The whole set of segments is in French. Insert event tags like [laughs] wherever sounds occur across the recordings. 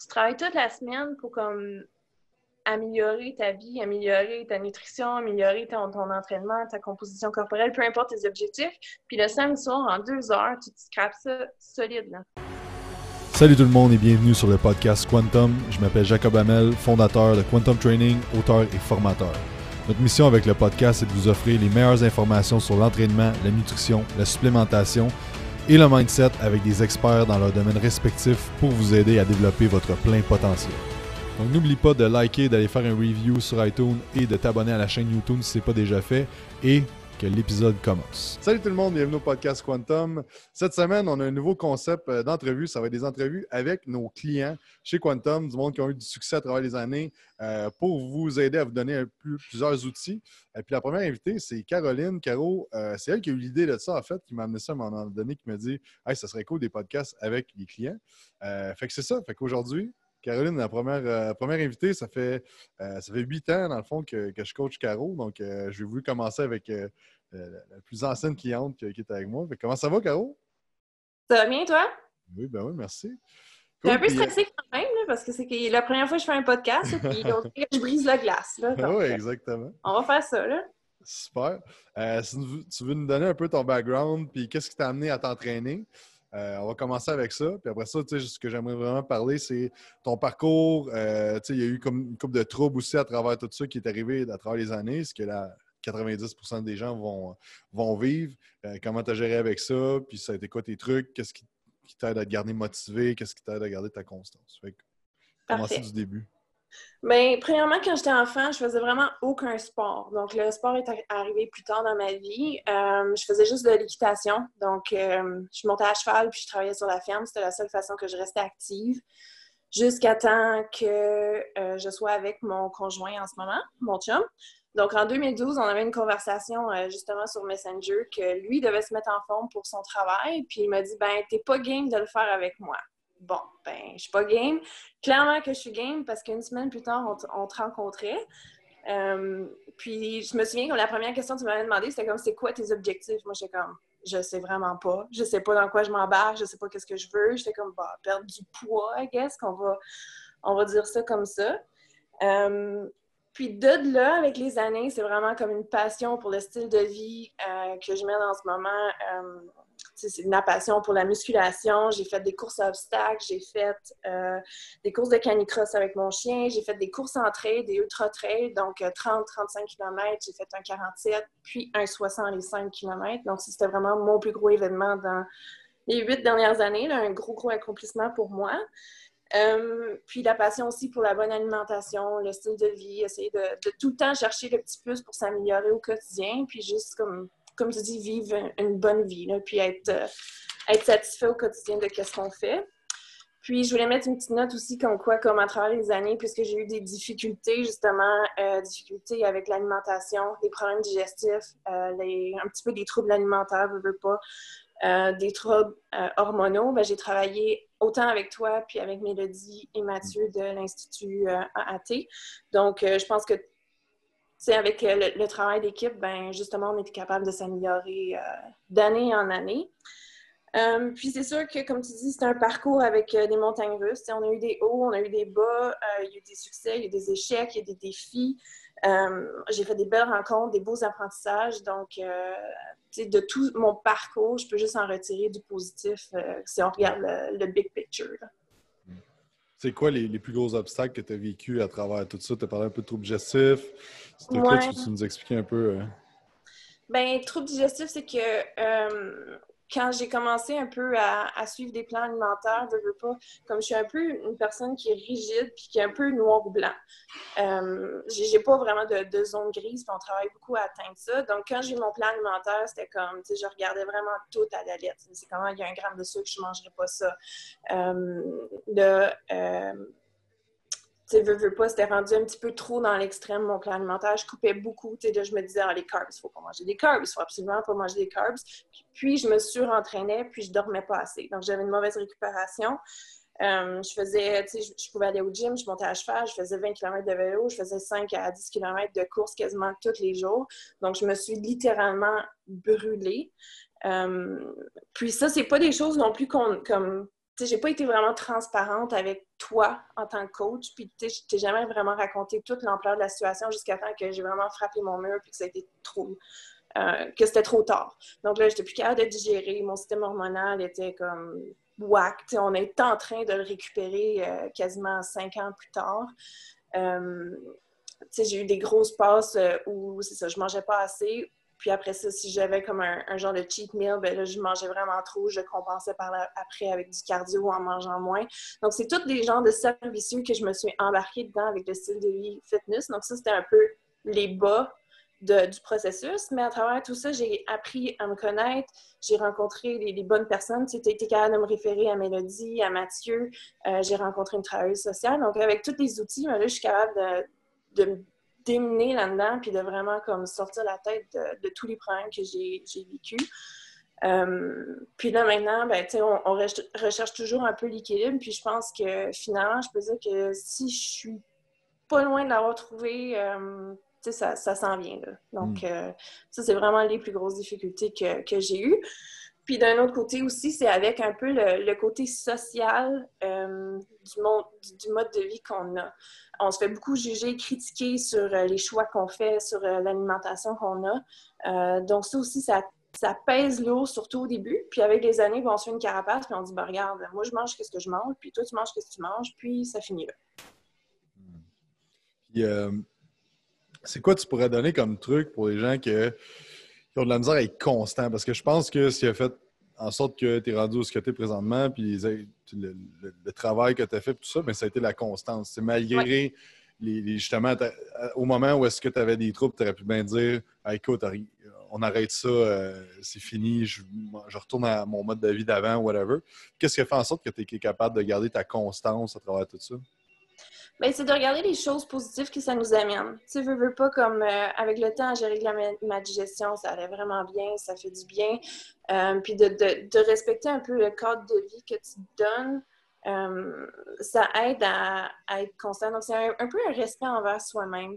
tu travailles toute la semaine pour comme améliorer ta vie, améliorer ta nutrition, améliorer ton, entraînement, ta composition corporelle, peu importe tes objectifs. Puis le samedi soir, en deux heures, tu te scrapes ça solide. Là. Salut tout le monde et bienvenue sur le podcast Quantum. Je m'appelle Jacob Hamel, fondateur de Quantum Training, auteur et formateur. Notre mission avec le podcast est de vous offrir les meilleures informations sur l'entraînement, la nutrition, la supplémentation et le mindset avec des experts dans leur domaine respectif pour vous aider à développer votre plein potentiel. Donc n'oublie pas de liker, d'aller faire un review sur iTunes et de t'abonner à la chaîne YouTube si ce n'est pas déjà fait et que l'épisode commence. Salut tout le monde, bienvenue au podcast Quantum. Cette semaine, on a un nouveau concept euh, d'entrevue. Ça va être des entrevues avec nos clients chez Quantum, du monde qui ont eu du succès à travers les années, euh, pour vous aider à vous donner plusieurs outils. Et puis la première invitée, c'est Caroline. Caro, euh, c'est elle qui a eu l'idée de ça, en fait, qui m'a amené ça à un moment donné, qui m'a dit Hey, ça serait cool des podcasts avec les clients. fait que c'est ça. Fait qu'aujourd'hui, Caroline, la première, euh, première invitée, ça fait, euh, ça fait huit ans, dans le fond, que, je coach Caro. Donc, euh, je vais voulu commencer avec la plus ancienne cliente qui, est avec moi. comment ça va, Caro? Ça va bien, toi? Oui, ben oui, merci. Cool, un peu stressé quand même, parce que c'est la première fois que je fais un podcast, et puis je brise la glace. [laughs] oui, exactement. On va faire ça, là. Super. Si tu veux nous donner un peu ton background, puis qu'est-ce qui t'a amené à t'entraîner? Euh, on va commencer avec ça. Puis après ça, ce que j'aimerais vraiment parler, c'est ton parcours. Euh, il y a eu comme une couple de troubles aussi à travers tout ça qui est arrivé à travers les années, ce que là, 90% des gens vont, vont vivre. Euh, comment tu as géré avec ça? Puis ça a été quoi tes trucs? Qu'est-ce qui, t'aide à te garder motivé? Qu'est-ce qui t'aide à garder ta constance? Fait commencer du début. Bien, premièrement, quand j'étais enfant, je faisais vraiment aucun sport. Donc, le sport est arrivé plus tard dans ma vie. Euh, je faisais juste de l'équitation. Donc, euh, je montais à cheval puis je travaillais sur la ferme. C'était la seule façon que je restais active jusqu'à temps que euh, je sois avec mon conjoint en ce moment, mon chum. Donc, en 2012, on avait une conversation justement sur Messenger que lui devait se mettre en forme pour son travail. Puis il m'a dit, ben, t'es pas game de le faire avec moi bon, ben, je suis pas game. Clairement que je suis game parce qu'une semaine plus tard, on, te rencontrait. Euh, puis je me souviens que la première question que tu m'avais demandé, c'était comme c'est quoi tes objectifs? Moi, j'étais comme je sais vraiment pas. Je sais pas dans quoi je m'embarque, je sais pas qu'est-ce que je veux. J'étais comme bah, perdre du poids, I guess, qu'on va, on va dire ça comme ça. Euh, puis de là, avec les années, c'est vraiment comme une passion pour le style de vie euh, que je mène en ce moment c'est ma passion pour la musculation. J'ai fait des courses à obstacles, j'ai fait euh, des courses de canicross avec mon chien, j'ai fait des courses en trail, des ultra-trails, donc 30-35 euh, km, j'ai fait un 47, puis un 65 km. Donc, c'était vraiment mon plus gros événement dans les huit dernières années, un gros, gros accomplissement pour moi. Euh, puis la passion aussi pour la bonne alimentation, le style de vie, essayer de, de tout le temps chercher le petit plus pour s'améliorer au quotidien, puis juste comme comme tu dis, vivre une bonne vie, puis être, euh, être satisfait au quotidien de ce qu'on fait. Puis, je voulais mettre une petite note aussi comme quoi, comme à travers les années, puisque j'ai eu des difficultés, justement, euh, difficultés avec l'alimentation, des problèmes digestifs, euh, un petit peu des troubles alimentaires, je veux pas, des troubles hormonaux, ben, j'ai travaillé autant avec toi, puis avec Mélodie et Mathieu de l'Institut AAT. Donc, je pense que avec euh, le, travail d'équipe, ben justement, on était capable de s'améliorer euh, d'année en année. Euh, puis c'est sûr que, comme tu dis, c'est un parcours avec des montagnes russes. on a eu des hauts, on a eu des bas, il y a eu des succès, il y a eu des échecs, il y a eu des défis. J'ai fait des belles rencontres, des beaux apprentissages. Donc, de tout mon parcours, je peux juste en retirer du positif si on regarde le, big picture. C'est quoi les, plus gros obstacles que tu as vécu à travers tout ça? Tu as parlé un peu de troubles digestifs. C'était quoi? Tu peux nous expliquer un peu? Euh? Ben, troubles digestifs, c'est que euh, quand j'ai commencé un peu à, suivre des plans alimentaires, je veux pas, comme je suis un peu une personne qui est rigide puis qui est un peu noir ou blanc, euh, j'ai pas vraiment de, zone grise puis on travaille beaucoup à atteindre ça. Donc, quand j'ai mon plan alimentaire, c'était comme, tu sais, je regardais vraiment tout à la lettre. C'est comment il y a un gramme de sucre, je mangerais pas ça. Euh, euh tu veux, veux pas, c'était rendu un petit peu trop dans l'extrême, mon plan alimentaire. Je coupais beaucoup. Tu sais, je me disais, ah, les carbs, il faut pas manger des carbs, il faut absolument pas manger des carbs. Puis, je me surentraînais, puis je dormais pas assez. Donc, j'avais une mauvaise récupération. Euh, je faisais, tu sais, je, pouvais aller au gym, je montais à cheval, je faisais 20 km de vélo, je faisais 5 à 10 km de course quasiment tous les jours. Donc, je me suis littéralement brûlée. Euh, puis ça, c'est pas des choses non plus qu'on, comme j'ai pas été vraiment transparente avec toi en tant que coach, puis je t'ai jamais vraiment raconté toute l'ampleur de la situation jusqu'à temps que j'ai vraiment frappé mon mur, puis que ça a été trop, euh, que c'était trop tard. Donc là, j'étais plus capable de digérer, mon système hormonal était comme whack. on est en train de le récupérer euh, quasiment cinq ans plus tard. Euh, j'ai eu des grosses passes où, c'est ça, je mangeais pas assez, puis après ça, si j'avais comme un, genre de cheat meal, ben là, je mangeais vraiment trop. Je compensais par après avec du cardio en mangeant moins. Donc, c'est tous des genres de cercles vicieux que je me suis embarquée dedans avec le style de vie fitness. Donc, ça, c'était un peu les bas du processus. Mais à travers tout ça, j'ai appris à me connaître. J'ai rencontré les, bonnes personnes. Tu sais, été capable de me référer à Mélodie, à Mathieu. Euh, j'ai rencontré une travailleuse sociale. Donc, avec tous les outils, ben là, je suis capable de, de déminer là-dedans, puis de vraiment comme sortir la tête de, tous les problèmes que j'ai vécus. Euh, puis là, maintenant, ben, on, on, recherche toujours un peu l'équilibre. Puis je pense que finalement, je peux dire que si je suis pas loin de l'avoir trouvé, euh, ça, ça s'en vient. Là. Donc, hmm. euh, ça, c'est vraiment les plus grosses difficultés que, que j'ai eues. Puis d'un autre côté aussi, c'est avec un peu le, côté social euh, du, mode de vie qu'on a. On se fait beaucoup juger, critiquer sur euh, les choix qu'on fait, sur euh, l'alimentation qu'on a. donc ça aussi, ça, pèse lourd, surtout au début. Puis avec les années, on se fait une carapace, puis on dit, bah, regarde, moi je mange ce que je mange, puis toi tu manges ce que tu manges, puis ça finit là. Puis, c'est quoi tu pourrais donner comme truc pour les gens qui ont de la misère à être constants. Parce que je pense que ce qui a fait en sorte que tu es rendu où ce que tu es présentement, puis le, travail que tu as fait, tout ça, mais ça a été la constance. C'est malgré les, justement, au moment où est-ce que tu avais des troubles, tu aurais pu bien dire écoute, on arrête ça, euh, c'est fini, je, je, retourne à mon mode de vie d'avant, whatever. Qu'est-ce qui a fait en sorte que tu es capable de garder ta constance à travers tout ça? Ben, c'est de regarder les choses positives que ça nous amène. Tu veux, veux pas comme euh, avec le temps, j'ai réglé ma, digestion, ça allait vraiment bien, ça fait du bien. Euh, puis de, respecter un peu le cadre de vie que tu donnes, euh, ça aide à, être constant. Donc, c'est un, peu un respect envers soi-même.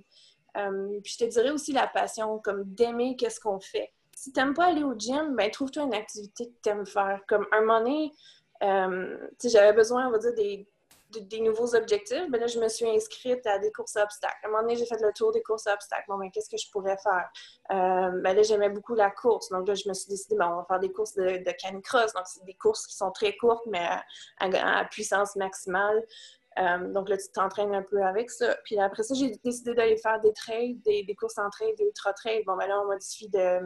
puis je te dirais aussi la passion, comme d'aimer qu'est-ce qu'on fait. Si tu n'aimes pas aller au gym, ben trouve-toi une activité que tu aimes faire. Comme un moment donné, j'avais besoin, on va dire, des des nouveaux objectifs, ben là, je me suis inscrite à des courses à obstacles. À un moment donné, j'ai fait le tour des courses à obstacles. Bon, ben, qu'est-ce que je pourrais faire? Euh, ben là, j'aimais beaucoup la course. Donc là, je me suis décidée, ben, on va faire des courses de, de canicross. Donc, c'est des courses qui sont très courtes, mais à, puissance maximale. Euh, donc là, tu t'entraînes un peu avec ça. Puis après ça, j'ai décidé d'aller faire des trails, des, courses en trail, des ultra-trails. Bon, ben là, on modifie de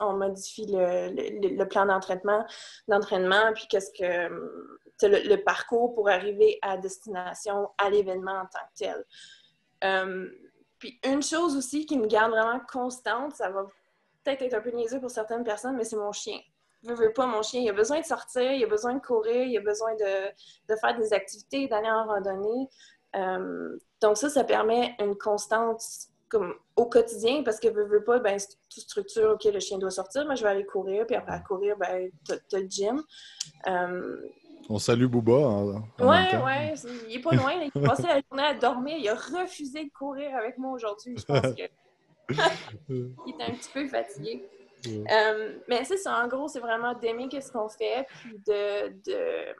on modifie le, le plan d'entraînement, d'entraînement, puis qu'est-ce que le, parcours pour arriver à destination, à l'événement en tant que tel. Euh, puis une chose aussi qui me garde vraiment constante, ça va peut-être être un peu niaiseux pour certaines personnes, mais c'est mon chien. Je veux pas mon chien. Il a besoin de sortir, il a besoin de courir, il a besoin de, faire des activités, d'aller en randonnée. Euh, donc ça, ça permet une constante comme au quotidien parce que veux, veux pas, ben, tu structures, OK, le chien doit sortir, mais je vais aller courir, puis après à courir, ben, tu as, le gym. Euh, on salue Booba. En, ouais, ouais, il est pas loin. il Il passait la journée à dormir. Il a refusé de courir avec moi aujourd'hui. Je pense que. [laughs] il était un petit peu fatigué. Euh, mais c'est ça, en gros, c'est vraiment d'aimer ce qu'on fait, puis de. de...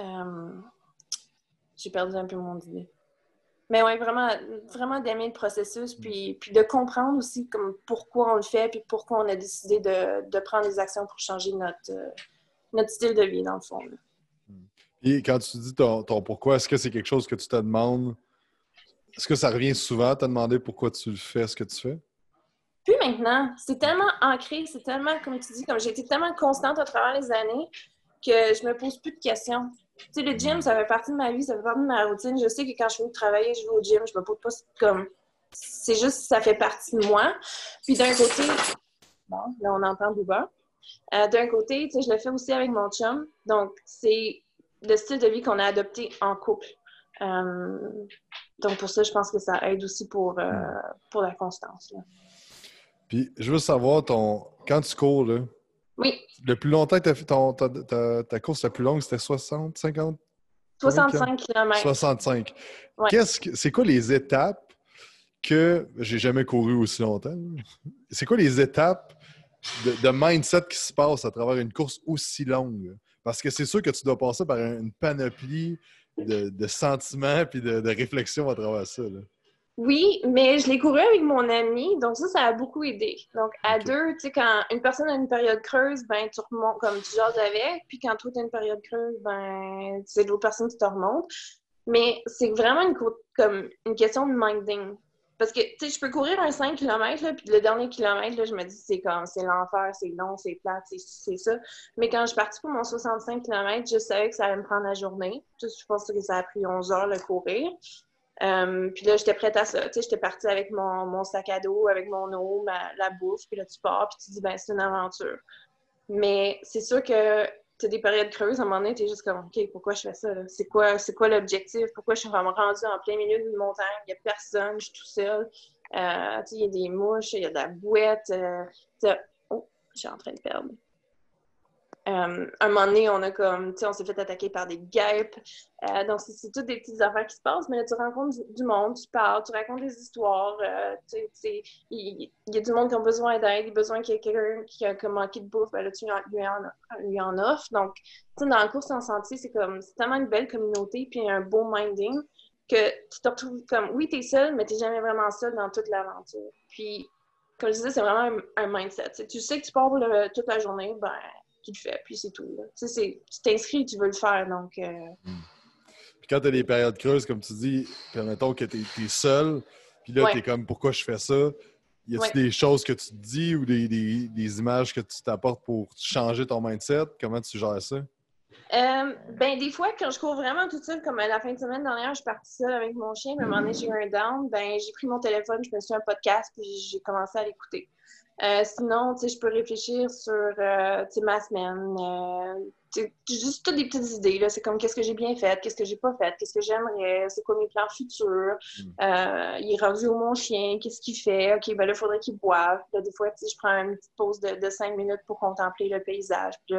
Euh, j'ai perdu un peu mon idée. Mais oui, vraiment, vraiment d'aimer le processus, puis, puis de comprendre aussi comme pourquoi on le fait, puis pourquoi on a décidé de, de prendre des actions pour changer notre, notre style de vie, dans le fond. Et quand tu dis ton, pourquoi, est-ce que c'est quelque chose que tu te demandes? Est-ce que ça revient souvent à te demander pourquoi tu le fais, ce que tu fais? Puis maintenant, c'est tellement ancré, c'est tellement, comme tu dis, comme j'ai été tellement constante à travers les années que je me pose plus de questions. Tu sais, le gym, ça fait partie de ma vie, ça fait partie de ma routine. Je sais que quand je finis de travailler, je vais au gym, je me pose pas comme. C'est juste, ça fait partie de moi. Puis d'un côté, bon, là, on entend Bouba. Euh, d'un côté, je le fais aussi avec mon chum. Donc, c'est le style de vie qu'on a adopté en couple. Euh, donc, pour ça, je pense que ça aide aussi pour, euh, pour la constance. Puis, je veux savoir, ton... quand tu cours, là, oui. le plus longtemps que tu as fait ton, ta, course la plus longue, c'était 60, 50? 65 km. 65. Qu'est-ce que, c'est quoi les étapes que j'ai jamais couru aussi longtemps? C'est quoi les étapes de, mindset qui se passe à travers une course aussi longue? Parce que c'est sûr que tu dois passer par une panoplie de, sentiments puis de, de réflexions à travers ça. Oui, mais je l'ai couru avec mon ami, donc ça, ça a beaucoup aidé. Donc, à deux, tu sais, quand une personne a une période creuse, ben, tu remontes comme tu jases avec, puis quand toi, tu as une période creuse, ben, c'est l'autre personne qui te remonte. Mais c'est vraiment une, comme une question de minding. Parce que, tu sais, je peux courir un 5 km, puis le dernier kilomètre, là, je me dis, c'est comme, c'est l'enfer, c'est long, c'est plat, c'est ça. Mais quand je suis partie pour mon 65 km, je savais que ça allait me prendre la journée. Je pense que ça a pris 11 heures de courir. Euh, puis là, j'étais prête à ça. Tu sais, j'étais partie avec mon, sac à dos, avec mon eau, ma, la bouffe, puis là, tu pars, puis tu dis, ben, c'est une aventure. Mais c'est sûr que tu as des périodes creuses, à un moment donné, tu es juste comme, OK, pourquoi je fais ça? C'est quoi, quoi l'objectif? Pourquoi je suis vraiment rendue en plein milieu d'une montagne? Il n'y a personne, je suis tout seul. Euh, il y a des mouches, il y a de la bouette. Euh, oh, je suis en train de perdre. Euh, un moment donné, on a comme, tu sais, on s'est fait attaquer par des guêpes. Euh, donc, c'est toutes des petites affaires qui se passent, mais là, tu rencontres du, monde, tu parles, tu racontes des histoires. Euh, tu sais, il y, a du monde qui a besoin d'aide, il a besoin qu'il y ait quelqu'un qui a manqué de bouffe, ben là, tu lui en, lui offres. Donc, tu sais, dans la course en sentier, c'est comme, c'est tellement une belle communauté, puis un beau minding que tu te retrouves comme, oui, tu es seul, mais tu jamais vraiment seul dans toute l'aventure. Puis, comme je disais, c'est vraiment un, mindset. tu sais que tu pars toute la journée, ben qui le fait, puis c'est tout. Tu sais, tu t'inscris, tu veux le faire, donc... Euh, hmm. Puis quand tu as des périodes creuses, comme tu dis, permettons que tu es, seul, puis là, tu es comme, pourquoi je fais ça? Y a-t-il des choses que tu te dis ou des, des, images que tu t'apportes pour changer ton mindset? Comment tu gères ça? Euh, ben, des fois, quand je cours vraiment toute seule, comme à la fin de semaine dernière, je suis partie seule avec mon chien, mais à un moment donné, j'ai eu un down, ben, j'ai pris mon téléphone, je me suis un podcast, puis j'ai commencé à l'écouter. Euh, sinon, je peux réfléchir sur euh, ma semaine. Euh, juste toutes des petites idées. C'est comme qu'est-ce que j'ai bien fait, qu'est-ce que j'ai pas fait, qu'est-ce que j'aimerais, c'est quoi mes plans futurs. Mm. Euh, il est rendu où mon chien, qu'est-ce qu'il fait? OK, ben là, il faudrait qu'il boive. des fois, je prends une petite pause de, cinq minutes pour contempler le paysage. Puis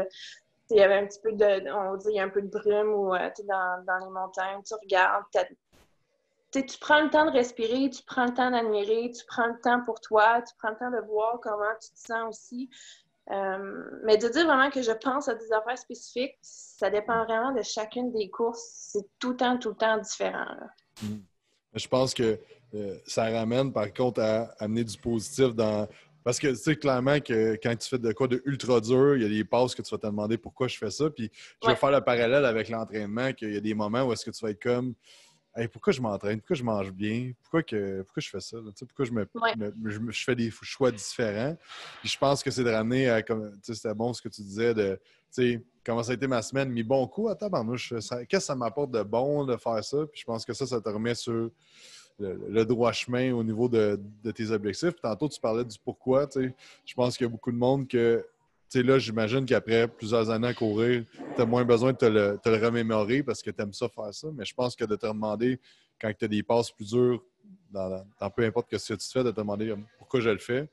il y avait un petit peu de, on dit, il y a un peu de brume ou dans, dans les montagnes, tu regardes, tu prends le temps de respirer, tu prends le temps d'admirer, tu prends le temps pour toi, tu prends le temps de voir comment tu te sens aussi. Euh, mais de dire vraiment que je pense à des affaires spécifiques, ça dépend vraiment de chacune des courses. C'est tout le temps, tout le temps différent. Hmm. Je pense que euh, ça ramène par contre à amener du positif dans. Parce que tu sais clairement que quand tu fais de quoi de ultra dur, il y a des passes que tu vas te demander pourquoi je fais ça. Puis je vais faire le parallèle avec l'entraînement, qu'il y a des moments où est-ce que tu vas être comme pourquoi je m'entraîne, pourquoi je mange bien, pourquoi, que, pourquoi je fais ça, pourquoi je, me, je, fais des choix différents? je pense que c'est de ramener à, comme, c'était bon ce que tu disais, de comment ça a été ma semaine, mis bon coup à Qu'est-ce que ça m'apporte de bon de faire ça? Puis je pense que ça, ça te remet sur le, droit chemin au niveau de, tes objectifs. tantôt, tu parlais du pourquoi. Je pense qu'il y a beaucoup de monde que là, j'imagine qu'après plusieurs années à courir, tu as moins besoin de te le, remémorer parce que tu aimes ça faire ça. Mais je pense que de te demander, quand tu as des passes plus dures, dans, peu importe ce que tu fais, de te demander pourquoi je le fais,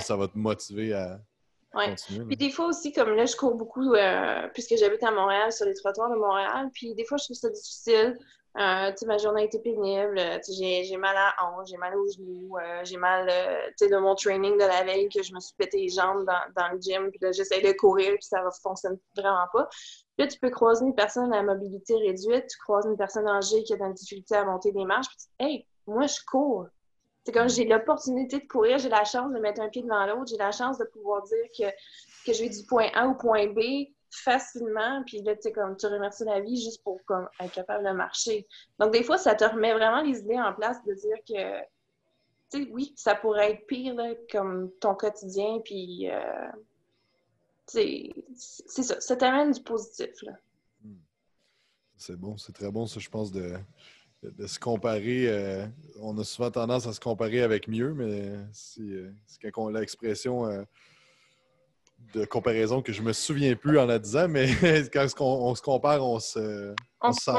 ça va te motiver à, continuer. Puis des fois aussi, comme là, je cours beaucoup, euh, puisque j'habite à Montréal, sur les trottoirs de Montréal, puis des fois, je trouve ça difficile euh, ma journée a été pénible. Euh, j'ai mal à la hanche, j'ai mal aux genoux, euh, j'ai mal de mon training de la veille que je me suis pété les jambes dans, le gym. Puis là, j'essaie de courir, puis ça ne fonctionne vraiment pas. Puis là, tu peux croiser une personne à mobilité réduite, tu croises une personne âgée qui a la difficulté à monter des marches, puis tu dis Hey, moi, je cours. C'est comme j'ai l'opportunité de courir, j'ai la chance de mettre un pied devant l'autre, j'ai la chance de pouvoir dire que je vais du point A au point B facilement, puis là, tu sais, comme tu remercies la vie juste pour comme, être capable de marcher. Donc, des fois, ça te remet vraiment les idées en place de dire que, tu sais, oui, ça pourrait être pire, comme ton quotidien, puis, euh, c'est ça, ça t'amène du positif, là. Hmm. C'est bon, c'est très bon, ça, je pense, de, de, se comparer. Euh, on a souvent tendance à se comparer avec mieux, mais c'est euh, quand l'expression de comparaison que je me souviens plus en la disant, mais [laughs] quand on, se compare, on se, on, se sent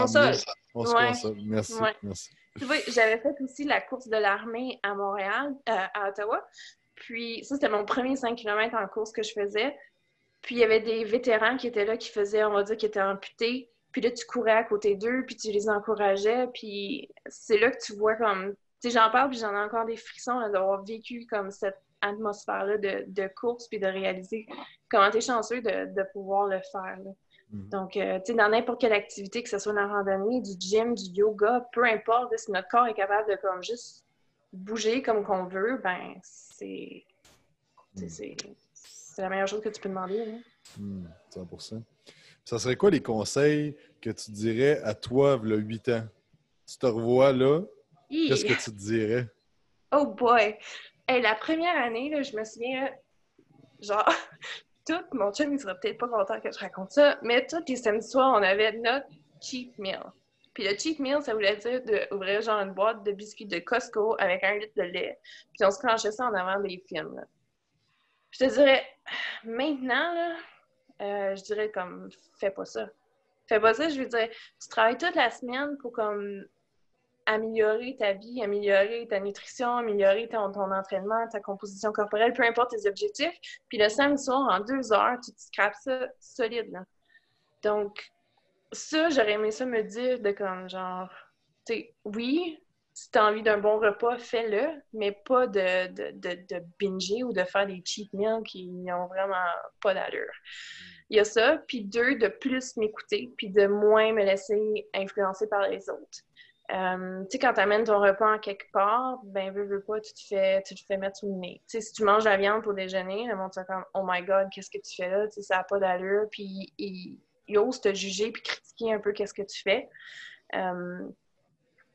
On se console. Merci. merci. Tu vois, j'avais fait aussi la course de l'armée à Montréal, euh, à Ottawa. Puis ça, c'était mon premier 5 km en course que je faisais. Puis il y avait des vétérans qui étaient là, qui faisaient, on va dire, qui étaient amputés. Puis là, tu courais à côté d'eux, puis tu les encourageais. Puis c'est là que tu vois comme... Tu sais, j'en parle, puis j'en ai encore des frissons d'avoir vécu comme cette atmosphère-là de, course puis de réaliser comment tu es chanceux de, pouvoir le faire. Mm. Donc, euh, tu sais, dans n'importe quelle activité, que ce soit la randonnée, du gym, du yoga, peu importe, si notre corps est capable de comme juste bouger comme qu'on veut, ben c'est c'est la meilleure chose que tu peux demander. Hein. 100%. Mm, Ça serait quoi les conseils que tu dirais à toi, a 8 ans? Tu te revois là, qu'est-ce que tu te dirais? Oh boy! La première année, je me souviens, genre, [laughs] tout, mon chum, il sera peut-être pas content que je raconte ça, mais tous les samedis soirs, on avait notre cheap meal. Puis le cheap meal, ça voulait dire d'ouvrir genre une boîte de biscuits de Costco avec un litre de lait. Puis on se clenchait ça en avant des films. Je te dirais, maintenant, là, euh, je dirais comme, fais pas ça. Fais pas ça, je veux dire, tu travailles toute la semaine pour comme améliorer ta vie, améliorer ta nutrition, améliorer ton, entraînement, ta composition corporelle, peu importe tes objectifs. Puis le samedi soir, en deux heures, tu te scrapes ça solide. Là. Donc, ça, j'aurais aimé ça me dire de comme genre, tu sais, oui, si tu as envie d'un bon repas, fais-le, mais pas de, de, de, binger ou de faire des cheat meals qui n'ont vraiment pas d'allure. Il y a ça. Puis deux, de plus m'écouter, puis de moins me laisser influencer par les autres. Euh, tu sais, quand tu amènes ton repas en quelque part, ben, veux, pas, tu te fais, tu te fais mettre le nez. Tu sais, si tu manges la viande pour déjeuner, le monde comme, oh my god, qu'est-ce que tu fais là? Tu sais, ça n'a pas d'allure. Puis, il, il, ose te juger puis critiquer un peu qu'est-ce que tu fais. Euh,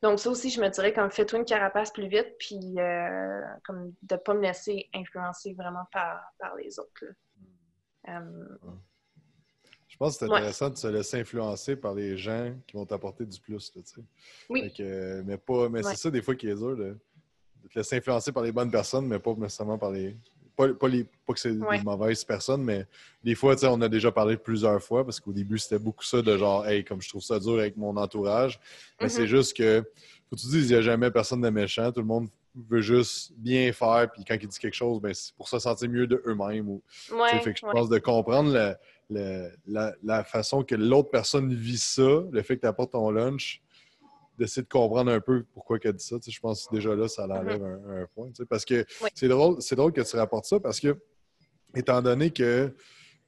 donc, ça aussi, je me dirais, comme, fais-toi une carapace plus vite, puis, euh, comme, de pas me laisser influencer vraiment par, par les autres. Je pense que c'est intéressant de se laisser influencer par les gens qui vont t'apporter du plus. Là, oui. mais pas, mais c'est ça des fois qui est dur de, te laisser influencer par les bonnes personnes, mais pas nécessairement par les. Pas, les, pas que c'est des mauvaises personnes, mais des fois, on a déjà parlé plusieurs fois parce qu'au début, c'était beaucoup ça de genre, hey, comme je trouve ça dur avec mon entourage. Mais c'est mm-hmm. juste que, faut que tu dises, il n'y a jamais personne de méchant. Tout le monde veut juste bien faire, puis quand il dit quelque chose, ben, c'est pour se sentir mieux de eux-mêmes. Ou, fait que je pense de comprendre le, la, façon que l'autre personne vit ça, le fait que tu apportes ton lunch, d'essayer de comprendre un peu pourquoi elle dit ça. je pense que déjà là, ça l'enlève mm-hmm. un, point. Parce que c'est drôle, drôle que tu rapportes ça parce que, étant donné que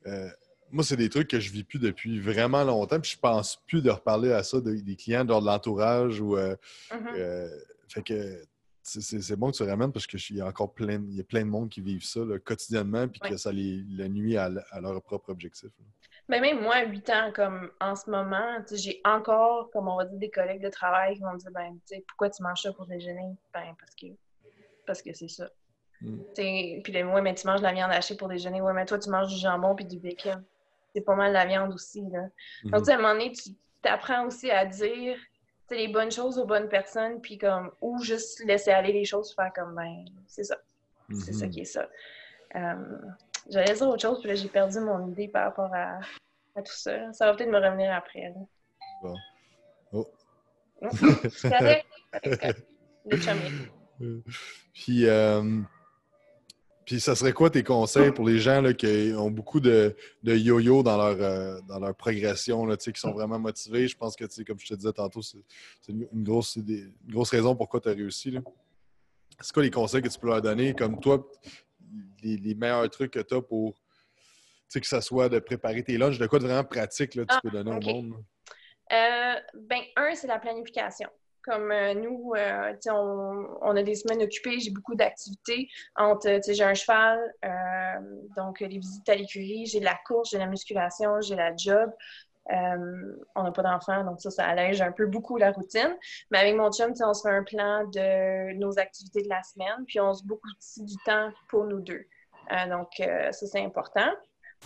euh, moi, c'est des trucs que je vis plus depuis vraiment longtemps, puis je pense plus de reparler à ça des clients, de l'entourage ou. Euh, mm-hmm. euh, fait que c'est bon que tu ramènes parce qu'il y a encore plein, il y a plein de monde qui vivent ça quotidiennement puis que ça les, nuit à, leur propre objectif. Mais même moi, à 8 ans, comme en ce moment, j'ai encore, comme on va dire, des collègues de travail qui vont me dire ben, pourquoi tu manges ça pour déjeuner? Ben, parce que parce que c'est ça. Mm. Puis là, moi, mais tu manges de la viande hachée pour déjeuner. Ouais, mais toi, tu manges du jambon puis du bacon. C'est pas mal de la viande aussi. Là. Donc, mm-hmm. à un moment donné, tu apprends aussi à dire les bonnes choses aux bonnes personnes, puis comme, ou juste laisser aller les choses, faire comme, ben, c'est ça. C'est ça mhm. qui est ça. Euh, J'allais dire autre chose, puis là, j'ai perdu mon idée par rapport à, à tout ça. Ça va peut-être me revenir après. Là. Bon. Oh. oh. C'est [laughs] Le Puis, euh, puis, ça serait quoi tes conseils pour les gens là, qui ont beaucoup de, yo-yo dans leur, euh, dans leur progression, là, qui sont vraiment motivés? Je pense que, comme je te disais tantôt, c'est une grosse, une grosse raison pourquoi tu as réussi. C'est quoi les conseils que tu peux leur donner? Comme toi, les, meilleurs trucs que tu as pour que ce soit de préparer tes lunchs, de quoi de vraiment pratique là, tu ah, peux donner au monde? Euh, ben, un, c'est la planification. Comme euh, nous, euh, on, a des semaines occupées, j'ai beaucoup d'activités. J'ai un cheval, euh, donc les visites à l'écurie, j'ai la course, j'ai la musculation, j'ai la job. on n'a pas d'enfants, donc ça, ça allège un peu beaucoup la routine. Mais avec mon chum, on se fait un plan de nos activités de la semaine, puis on se beaucoup du temps pour nous deux. donc, ça, c'est important.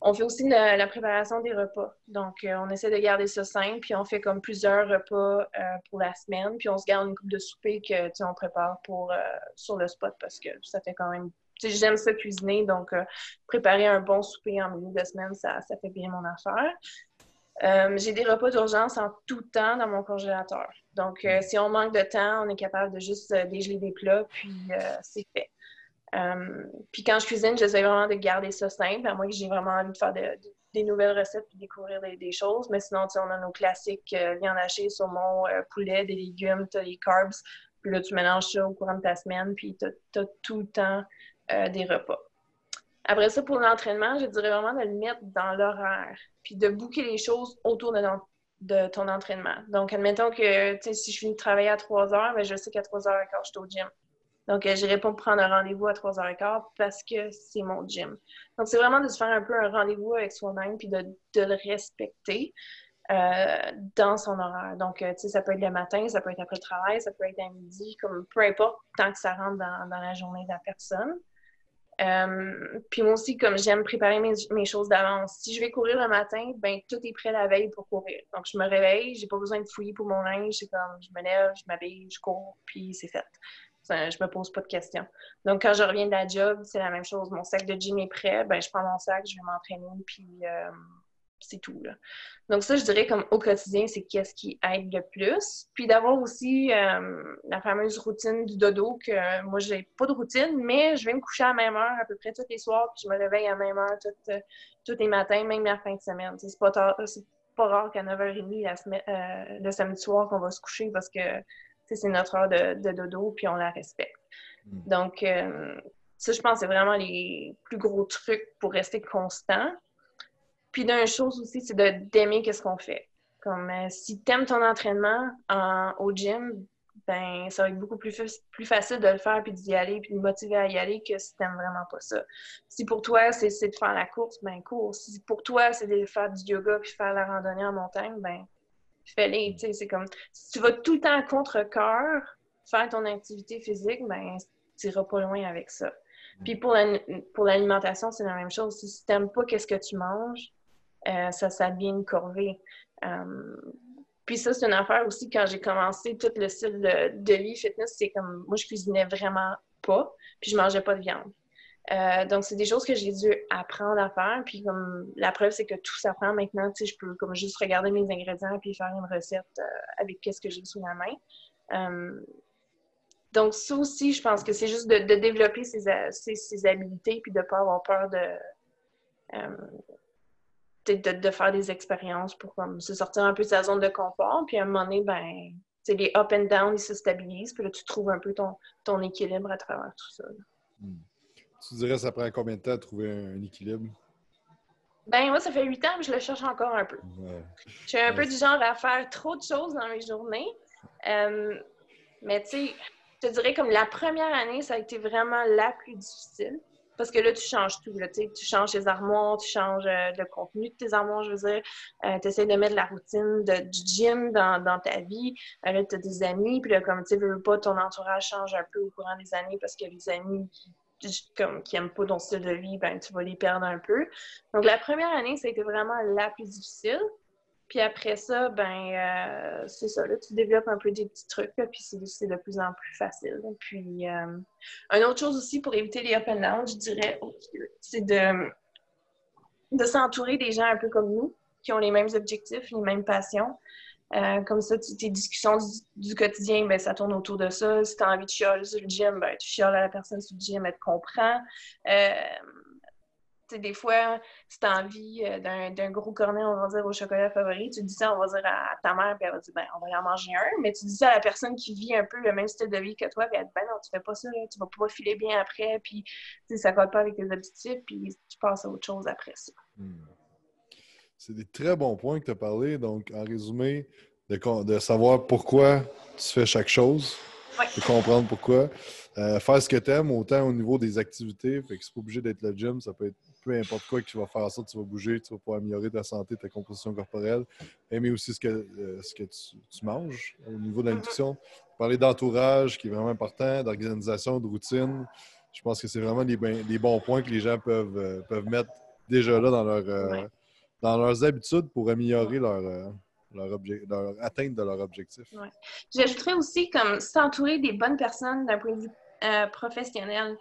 On fait aussi la, préparation des repas. Donc, euh, on essaie de garder ça simple, puis on fait comme plusieurs repas euh, pour la semaine, puis on se garde une coupe de souper que on prépare pour euh, sur le spot parce que ça fait quand même. J'aime ça cuisiner, donc préparer un bon souper en milieu de semaine, ça, ça fait bien mon affaire. J'ai des repas d'urgence en tout temps dans mon congélateur. Donc, si on manque de temps, on est capable de juste dégeler des plats, puis c'est fait. Euh, puis quand je cuisine, j'essaie vraiment de garder ça simple, à moins que j'ai vraiment envie de faire des nouvelles recettes et découvrir des, choses. Mais sinon, on a nos classiques euh, viande hachée, saumon, euh, poulet, des légumes, tu as les carbs. Puis là, tu mélanges ça au courant de ta semaine, puis tu as, tout le temps des repas. Après ça, pour l'entraînement, je dirais vraiment de le mettre dans l'horaire, puis de bouquer les choses autour de, ton entraînement. Donc, admettons que si je finis de travailler à 3 heures, ben, je sais qu'à 3 heures je suis au gym. Donc, euh, je n'irai pas prendre un rendez-vous à 3h15 parce que c'est mon gym. Donc, c'est vraiment de se faire un peu un rendez-vous avec soi-même puis de, le respecter euh, dans son horaire. Donc, euh, tu sais, ça peut être le matin, ça peut être après le travail, ça peut être à midi, comme peu importe, tant que ça rentre dans, la journée de la personne. puis moi aussi, comme j'aime préparer mes, choses d'avance, si je vais courir le matin, ben tout est prêt la veille pour courir. Donc, je me réveille, j'ai pas besoin de fouiller pour mon linge, c'est comme je me lève, je m'habille, je cours, puis c'est fait je me pose pas de questions. Donc, quand je reviens de la job, c'est la même chose. Mon sac de gym est prêt, ben, je prends mon sac, je vais m'entraîner, puis euh, c'est tout. Donc, ça, je dirais comme au quotidien, c'est qu'est-ce qui aide le plus. Puis d'avoir aussi euh, la fameuse routine du dodo, que euh, moi, j'ai pas de routine, mais je vais me coucher à la même heure à peu près tous les soirs, puis je me réveille à la même heure tous les matins, même la fin de semaine. C'est pas, pas rare qu'à 9h30 la le samedi soir qu'on va se coucher parce que c'est notre heure de, dodo, puis on la respecte. Hmm. Donc, euh, ça, je pense, c'est vraiment les plus gros trucs pour rester constant. Puis d'une chose aussi, c'est d'aimer qu'est-ce qu'on fait. Comme euh, si tu aimes ton entraînement au gym, ben ça va être beaucoup plus, plus facile de le faire puis d'y aller puis de motiver à y aller que si tu n'aimes vraiment pas ça. Si pour toi, c'est de faire la course, ben cours. Si pour toi, c'est de faire du yoga puis faire la randonnée en montagne, ben fais-les. C'est comme si tu vas tout le temps contre-cœur faire ton activité physique, ben tu n'iras pas loin avec ça. Puis pour l'alimentation, c'est la même chose. Si tu n'aimes pas qu'est-ce que tu manges, euh, ça, ça devient une corvée. Euh, puis ça, c'est une affaire aussi, quand j'ai commencé tout le style de, de vie fitness, c'est comme, moi, je cuisinais vraiment pas, puis je mangeais pas de viande. Euh, donc, c'est des choses que j'ai dû apprendre à faire. Puis, comme la preuve, c'est que tout s'apprend maintenant. Tu je peux comme juste regarder mes ingrédients puis faire une recette euh, avec qu'est-ce que j'ai sous la main. Euh, donc, ça aussi, je pense que c'est juste de, développer ses, ses, habiletés puis de ne pas avoir peur de, de, de, faire des expériences pour comme, se sortir un peu de sa zone de confort. Puis, à un moment donné, ben, les up and down, ils se stabilisent. Puis là, tu trouves un peu ton, ton équilibre à travers tout ça. Hmm. Tu dirais ça prend combien de temps à trouver un, équilibre? Ben moi, ça fait huit ans, mais je le cherche encore un peu. Je suis un peu du genre à faire trop de choses dans mes journées. Euh, mais tu sais, je te dirais comme la première année, ça a été vraiment la plus difficile. Parce que là, tu changes tout. Là, tu changes tes armoires, tu changes euh, le contenu de tes armoires, je veux dire. Euh, tu essaies de mettre la routine de, du gym dans, dans ta vie. là, tu as des amis. Puis là, comme tu veux pas, ton entourage change un peu au courant des années parce que les amis comme, qui n'aiment pas ton style de vie, ben, tu vas les perdre un peu. Donc, la première année, ça a été vraiment la plus difficile. Puis après ça, ben, euh, c'est ça, là, tu développes un peu des petits trucs, puis c'est de plus en plus facile. Puis, euh, une autre chose aussi pour éviter les up and down, je dirais, c'est de, de s'entourer des gens un peu comme nous, qui ont les mêmes objectifs, les mêmes passions. Euh, comme ça, tes discussions du, quotidien, ben, ça tourne autour de ça. Si tu as envie de chialer sur le gym, ben, tu chiales à la personne sur le gym, elle te comprend. Euh, des fois, si tu as envie euh, d'un gros cornet, on va dire, au chocolat favori, tu dis ça, on va dire à ta mère, puis elle va dire, ben, on va y en manger un. Mais tu dis ça à la personne qui vit un peu le même style de vie que toi, puis elle dit, ben non, tu fais pas ça, tu vas pas filer bien après, puis ça ne colle pas avec tes objectifs, puis tu passes à autre chose après ça. Hmm. C'est des très bons points que tu as parlé. Donc, en résumé, de, savoir pourquoi tu fais chaque chose, de comprendre pourquoi. Euh, faire ce que tu aimes, autant au niveau des activités. Fait que c'est pas obligé d'être le gym, ça peut être peu importe quoi que tu vas faire ça, tu vas bouger, tu vas pouvoir améliorer ta santé, ta composition corporelle. Aimer aussi ce que, euh, ce que tu, manges au niveau de la nutrition. Parler d'entourage, qui est vraiment important, d'organisation, de routine. Je pense que c'est vraiment des, bons points que les gens peuvent, euh, peuvent mettre déjà là dans leur, dans leurs habitudes pour améliorer leur, euh, leur, leur atteinte de leur objectif. Ouais. J'ajouterais aussi comme s'entourer des bonnes personnes d'un point de vue euh, professionnel.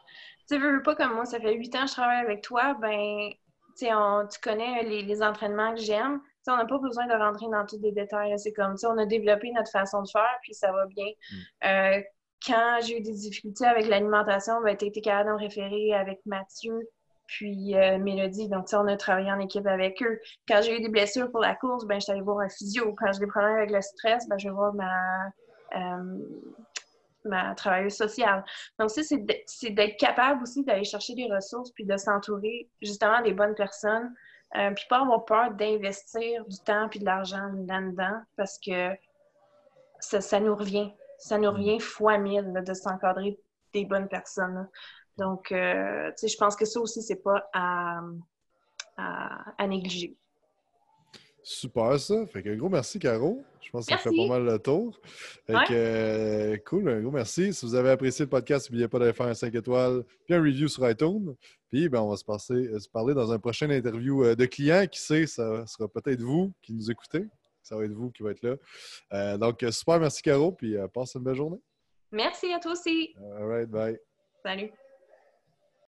Tu veux pas comme moi, ça fait huit ans que je travaille avec toi, ben on, tu connais les, les entraînements que j'aime. on n'a pas besoin de rentrer dans tous les détails. C'est comme ça, on a développé notre façon de faire, puis ça va bien. Mm. Euh, quand j'ai eu des difficultés avec l'alimentation, ben, tu été capable de me référer avec Mathieu puis euh, Mélodie. Donc, on a travaillé en équipe avec eux. Quand j'ai eu des blessures pour la course, ben, je suis allée voir un physio. Quand j'ai des problèmes avec le stress, ben, je vais voir ma, euh, ma travailleuse sociale. Donc, ça, c'est d'être capable aussi d'aller chercher des ressources puis de s'entourer justement des bonnes personnes. Euh, puis pas avoir peur d'investir du temps puis de l'argent là-dedans parce que ça, nous revient. Ça nous revient fois mille de s'encadrer des bonnes personnes. Donc, euh, tu sais, je pense que ça aussi, c'est pas à, à négliger. Super ça. Fait que gros merci, Caro. Je pense que ça fait pas mal le tour. Fait que, euh, cool, un gros merci. Si vous avez apprécié le podcast, n'oubliez pas d'aller faire un 5 étoiles puis un review sur iTunes. Puis ben, on va se, passer, euh, se parler dans un prochain interview de client. Qui sait, ça sera peut-être vous qui nous écoutez. Ça va être vous qui va être là. donc, super, merci, Caro. Puis passe une belle journée. Merci à toi aussi. All right, bye. Salut.